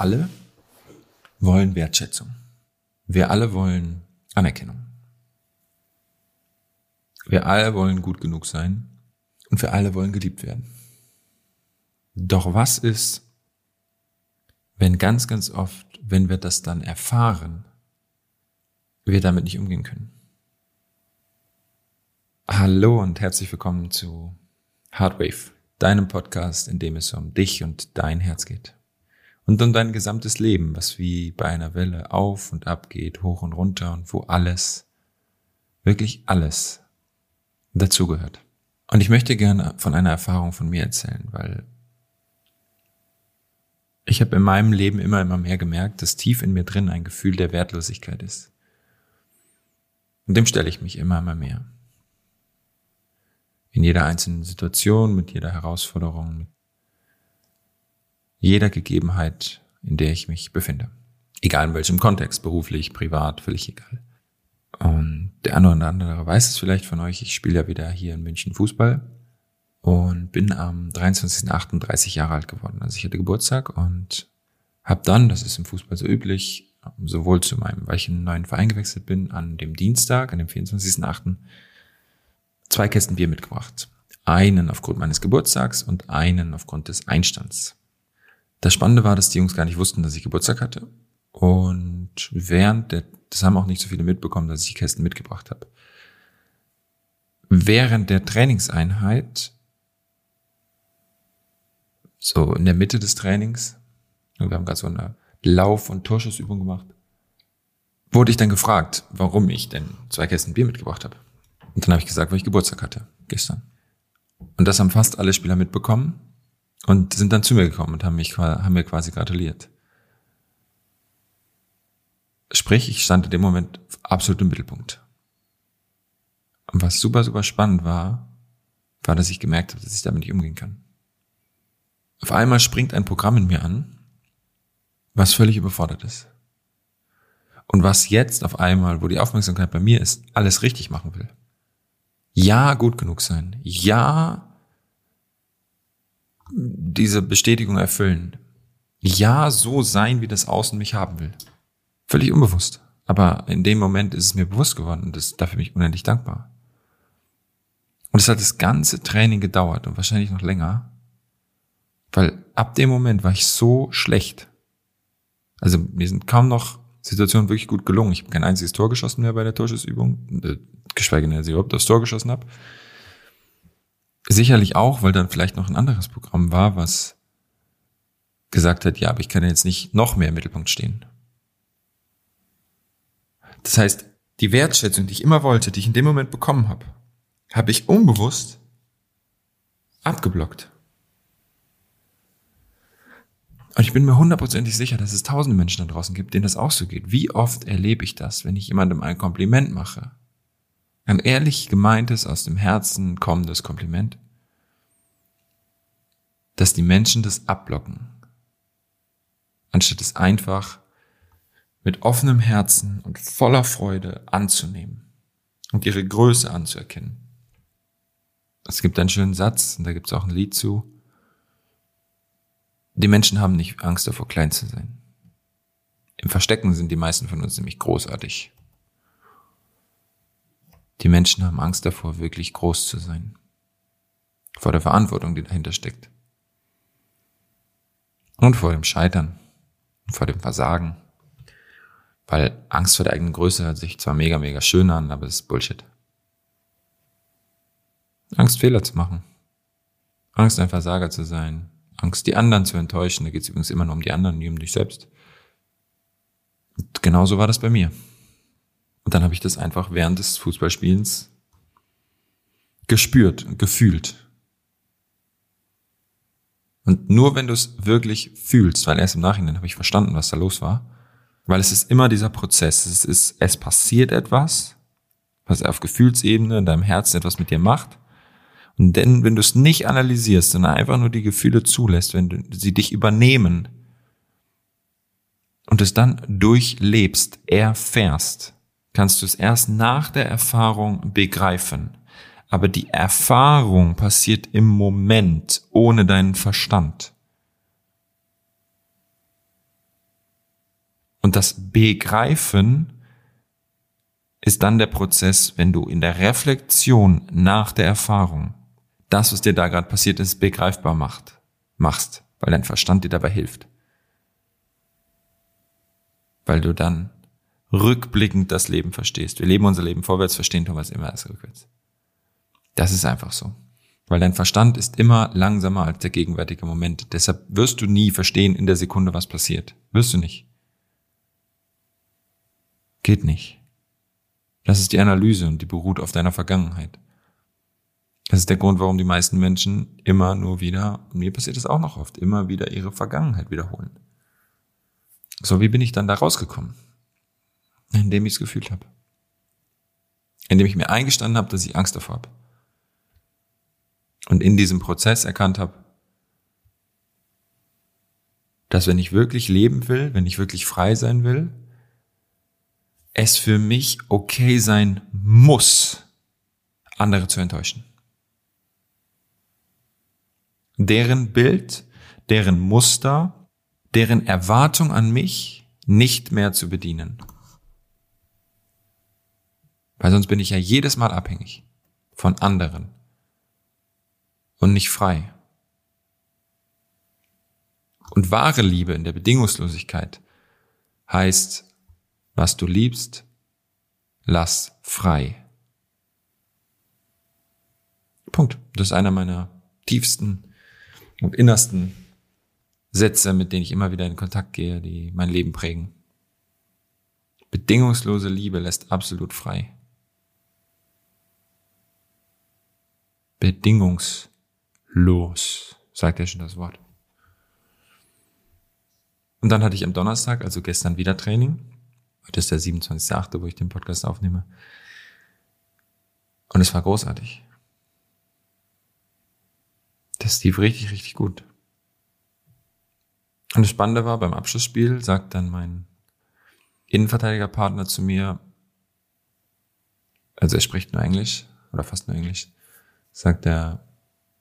Alle wollen Wertschätzung. Wir alle wollen Anerkennung. Wir alle wollen gut genug sein und wir alle wollen geliebt werden. Doch was ist, wenn ganz, ganz oft, wenn wir das dann erfahren, wir damit nicht umgehen können? Hallo und herzlich willkommen zu Hardwave, deinem Podcast, in dem es um dich und dein Herz geht und um dein gesamtes Leben, was wie bei einer Welle auf und ab geht, hoch und runter und wo alles, wirklich alles dazugehört. Und ich möchte gerne von einer Erfahrung von mir erzählen, weil ich habe in meinem Leben immer, immer mehr gemerkt, dass tief in mir drin ein Gefühl der Wertlosigkeit ist. Und dem stelle ich mich immer, immer mehr. In jeder einzelnen Situation, mit jeder Herausforderung, mit jeder Gegebenheit, in der ich mich befinde. Egal in welchem Kontext, beruflich, privat, völlig egal. Und der eine oder andere weiß es vielleicht von euch, ich spiele ja wieder hier in München Fußball und bin am 23.38 Jahre alt geworden. Also ich hatte Geburtstag und habe dann, das ist im Fußball so üblich, sowohl zu meinem, weil ich in einen neuen Verein gewechselt bin, an dem Dienstag, an dem 24.8., zwei Kästen Bier mitgebracht. Einen aufgrund meines Geburtstags und einen aufgrund des Einstands. Das Spannende war, dass die Jungs gar nicht wussten, dass ich Geburtstag hatte. Und während der, das haben auch nicht so viele mitbekommen, dass ich die Kästen mitgebracht habe. Während der Trainingseinheit, so in der Mitte des Trainings, wir haben gerade so eine Lauf- und Torschussübung gemacht, wurde ich dann gefragt, warum ich denn zwei Kästen Bier mitgebracht habe. Und dann habe ich gesagt, weil ich Geburtstag hatte, gestern. Und das haben fast alle Spieler mitbekommen und sind dann zu mir gekommen und haben mich haben mir quasi gratuliert. Sprich, ich stand in dem Moment absolut im Mittelpunkt. Und was super, super spannend war, war, dass ich gemerkt habe, dass ich damit nicht umgehen kann. Auf einmal springt ein Programm in mir an, was völlig überfordert ist. Und was jetzt auf einmal, wo die Aufmerksamkeit bei mir ist, alles richtig machen will. Ja, gut genug sein. Ja, diese Bestätigung erfüllen. Ja, so sein, wie das Außen mich haben will. Völlig unbewusst. Aber in dem Moment ist es mir bewusst geworden und das, dafür bin ich unendlich dankbar. Und es hat das ganze Training gedauert und wahrscheinlich noch länger, weil ab dem Moment war ich so schlecht. Also mir sind kaum noch Situationen wirklich gut gelungen. Ich habe kein einziges Tor geschossen mehr bei der Torschussübung, äh, geschweige denn, dass ich überhaupt das Tor geschossen habe. Sicherlich auch, weil dann vielleicht noch ein anderes Programm war, was gesagt hat, ja, aber ich kann jetzt nicht noch mehr im Mittelpunkt stehen. Das heißt, die Wertschätzung, die ich immer wollte, die ich in dem Moment bekommen habe, habe ich unbewusst abgeblockt. Und ich bin mir hundertprozentig sicher, dass es tausende Menschen da draußen gibt, denen das auch so geht. Wie oft erlebe ich das, wenn ich jemandem ein Kompliment mache ein ehrlich gemeintes, aus dem Herzen kommendes Kompliment, dass die Menschen das abblocken, anstatt es einfach mit offenem Herzen und voller Freude anzunehmen und ihre Größe anzuerkennen. Es gibt einen schönen Satz, und da gibt es auch ein Lied zu. Die Menschen haben nicht Angst davor, klein zu sein. Im Verstecken sind die meisten von uns nämlich großartig. Die Menschen haben Angst davor, wirklich groß zu sein. Vor der Verantwortung, die dahinter steckt. Und vor dem Scheitern. Und vor dem Versagen. Weil Angst vor der eigenen Größe hört sich zwar mega, mega schön an, aber es ist Bullshit. Angst, Fehler zu machen. Angst, ein Versager zu sein. Angst, die anderen zu enttäuschen. Da geht es übrigens immer nur um die anderen, nie um dich selbst. Und genauso war das bei mir. Und dann habe ich das einfach während des Fußballspielens gespürt und gefühlt. Und nur wenn du es wirklich fühlst, weil erst im Nachhinein habe ich verstanden, was da los war, weil es ist immer dieser Prozess. Es ist, es passiert etwas, was auf Gefühlsebene in deinem Herzen etwas mit dir macht. Und denn, wenn du es nicht analysierst, sondern einfach nur die Gefühle zulässt, wenn du, sie dich übernehmen und es dann durchlebst, erfährst, kannst du es erst nach der Erfahrung begreifen. Aber die Erfahrung passiert im Moment ohne deinen Verstand. Und das Begreifen ist dann der Prozess, wenn du in der Reflexion nach der Erfahrung das, was dir da gerade passiert ist, begreifbar macht, machst, weil dein Verstand dir dabei hilft. Weil du dann rückblickend das Leben verstehst. Wir leben unser Leben vorwärts, verstehen Thomas immer erst rückwärts. Das ist einfach so. Weil dein Verstand ist immer langsamer als der gegenwärtige Moment. Deshalb wirst du nie verstehen in der Sekunde, was passiert. Wirst du nicht. Geht nicht. Das ist die Analyse und die beruht auf deiner Vergangenheit. Das ist der Grund, warum die meisten Menschen immer nur wieder, und mir passiert es auch noch oft, immer wieder ihre Vergangenheit wiederholen. So, wie bin ich dann da rausgekommen? Indem ich es gefühlt habe. Indem ich mir eingestanden habe, dass ich Angst davor habe. Und in diesem Prozess erkannt habe, dass wenn ich wirklich leben will, wenn ich wirklich frei sein will, es für mich okay sein muss, andere zu enttäuschen. Deren Bild, deren Muster, deren Erwartung an mich nicht mehr zu bedienen. Weil sonst bin ich ja jedes Mal abhängig von anderen und nicht frei. Und wahre Liebe in der Bedingungslosigkeit heißt, was du liebst, lass frei. Punkt. Das ist einer meiner tiefsten und innersten Sätze, mit denen ich immer wieder in Kontakt gehe, die mein Leben prägen. Bedingungslose Liebe lässt absolut frei. Bedingungslos los, sagt ja schon das Wort. Und dann hatte ich am Donnerstag, also gestern wieder Training. Heute ist der 27.8., wo ich den Podcast aufnehme. Und es war großartig. Das lief richtig, richtig gut. Und das Spannende war, beim Abschlussspiel sagt dann mein Innenverteidigerpartner zu mir, also er spricht nur Englisch, oder fast nur Englisch, sagt er,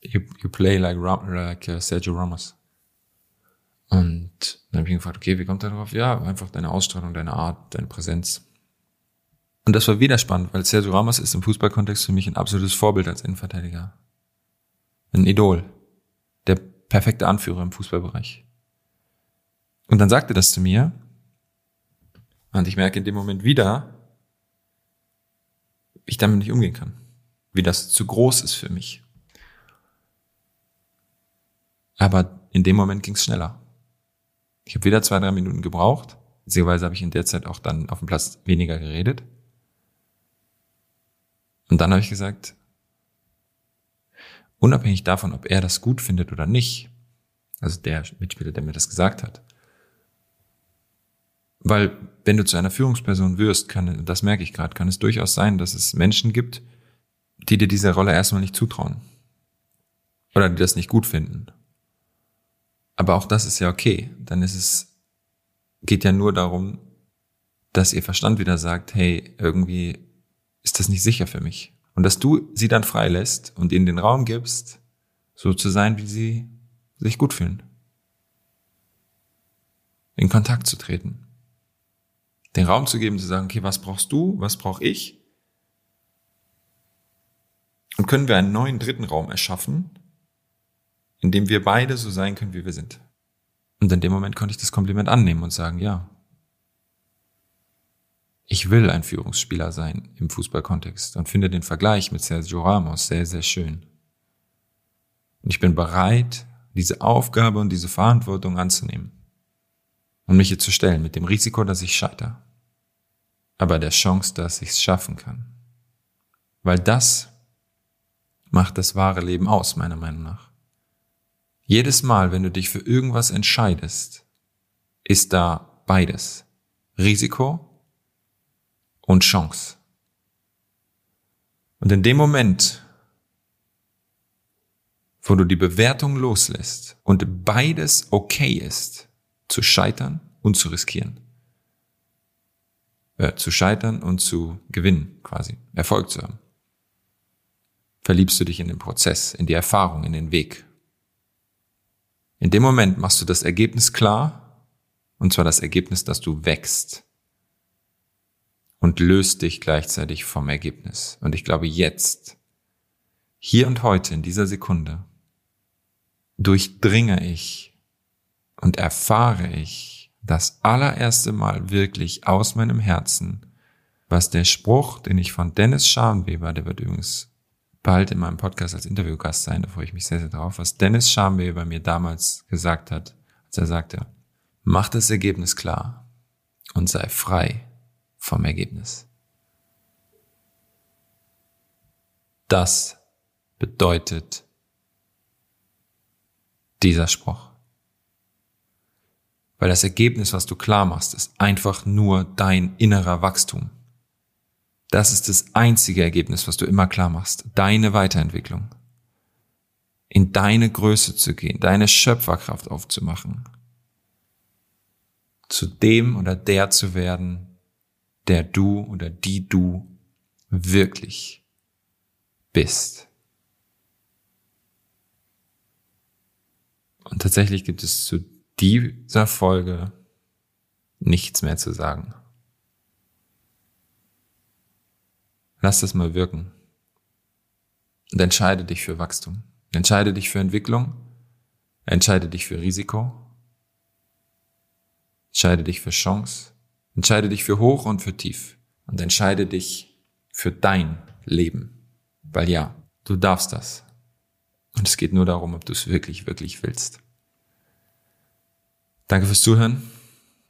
you, you play like, like uh, Sergio Ramos. Und dann habe ich ihn gefragt, okay, wie kommt er darauf? Ja, einfach deine Ausstrahlung, deine Art, deine Präsenz. Und das war wieder spannend, weil Sergio Ramos ist im Fußballkontext für mich ein absolutes Vorbild als Innenverteidiger. Ein Idol. Der perfekte Anführer im Fußballbereich. Und dann sagte das zu mir. Und ich merke in dem Moment wieder, wie ich damit nicht umgehen kann. Wie das zu groß ist für mich. Aber in dem Moment ging es schneller. Ich habe wieder zwei, drei Minuten gebraucht. Beziehungsweise habe ich in der Zeit auch dann auf dem Platz weniger geredet. Und dann habe ich gesagt, unabhängig davon, ob er das gut findet oder nicht, also der Mitspieler, der mir das gesagt hat, weil wenn du zu einer Führungsperson wirst, kann, das merke ich gerade, kann es durchaus sein, dass es Menschen gibt, die dir diese Rolle erstmal nicht zutrauen. Oder die das nicht gut finden. Aber auch das ist ja okay. Dann ist es, geht ja nur darum, dass ihr Verstand wieder sagt, hey, irgendwie ist das nicht sicher für mich. Und dass du sie dann freilässt und ihnen den Raum gibst, so zu sein, wie sie sich gut fühlen. In Kontakt zu treten. Den Raum zu geben, zu sagen, okay, was brauchst du, was brauche ich? Und können wir einen neuen dritten Raum erschaffen, in dem wir beide so sein können, wie wir sind. Und in dem Moment konnte ich das Kompliment annehmen und sagen, ja, ich will ein Führungsspieler sein im Fußballkontext und finde den Vergleich mit Sergio Ramos sehr, sehr schön. Und ich bin bereit, diese Aufgabe und diese Verantwortung anzunehmen und mich hier zu stellen mit dem Risiko, dass ich scheitere, aber der Chance, dass ich es schaffen kann. Weil das macht das wahre Leben aus, meiner Meinung nach. Jedes Mal, wenn du dich für irgendwas entscheidest, ist da beides. Risiko und Chance. Und in dem Moment, wo du die Bewertung loslässt und beides okay ist, zu scheitern und zu riskieren, äh, zu scheitern und zu gewinnen, quasi, Erfolg zu haben, verliebst du dich in den Prozess, in die Erfahrung, in den Weg in dem Moment machst du das Ergebnis klar Und zwar das Ergebnis, dass du wächst und löst dich gleichzeitig vom Ergebnis. Und ich glaube, jetzt, hier und heute, in dieser Sekunde, durchdringe ich und erfahre ich das allererste Mal wirklich aus meinem Herzen, was der Spruch, den ich von Dennis Scharnweber, der wird übrigens bald in meinem Podcast als Interviewgast sein, da freue ich mich sehr, sehr drauf, was Dennis Scharnweber mir damals gesagt hat, als er sagte, mach das Ergebnis klar und sei frei vom Ergebnis. Das bedeutet dieser Spruch. Weil das Ergebnis, was du klar machst, ist einfach nur dein innerer Wachstum. Das ist das einzige Ergebnis, was du immer klar machst. Deine Weiterentwicklung. In deine Größe zu gehen, deine Schöpferkraft aufzumachen. Zu dem oder der zu werden, der du oder die du wirklich bist. Und tatsächlich gibt es zu dieser Folge nichts mehr zu sagen. Lass das mal wirken. Und entscheide dich für Wachstum. Entscheide dich für Entwicklung. Entscheide dich für Risiko. Entscheide dich für Chance. Entscheide dich für hoch und für tief. Und entscheide dich für dein Leben. Weil ja, du darfst das. Und es geht nur darum, ob du es wirklich, wirklich willst. Danke fürs Zuhören.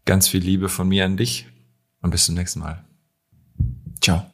Ganz viel Liebe von mir an dich und bis zum nächsten Mal. Ciao.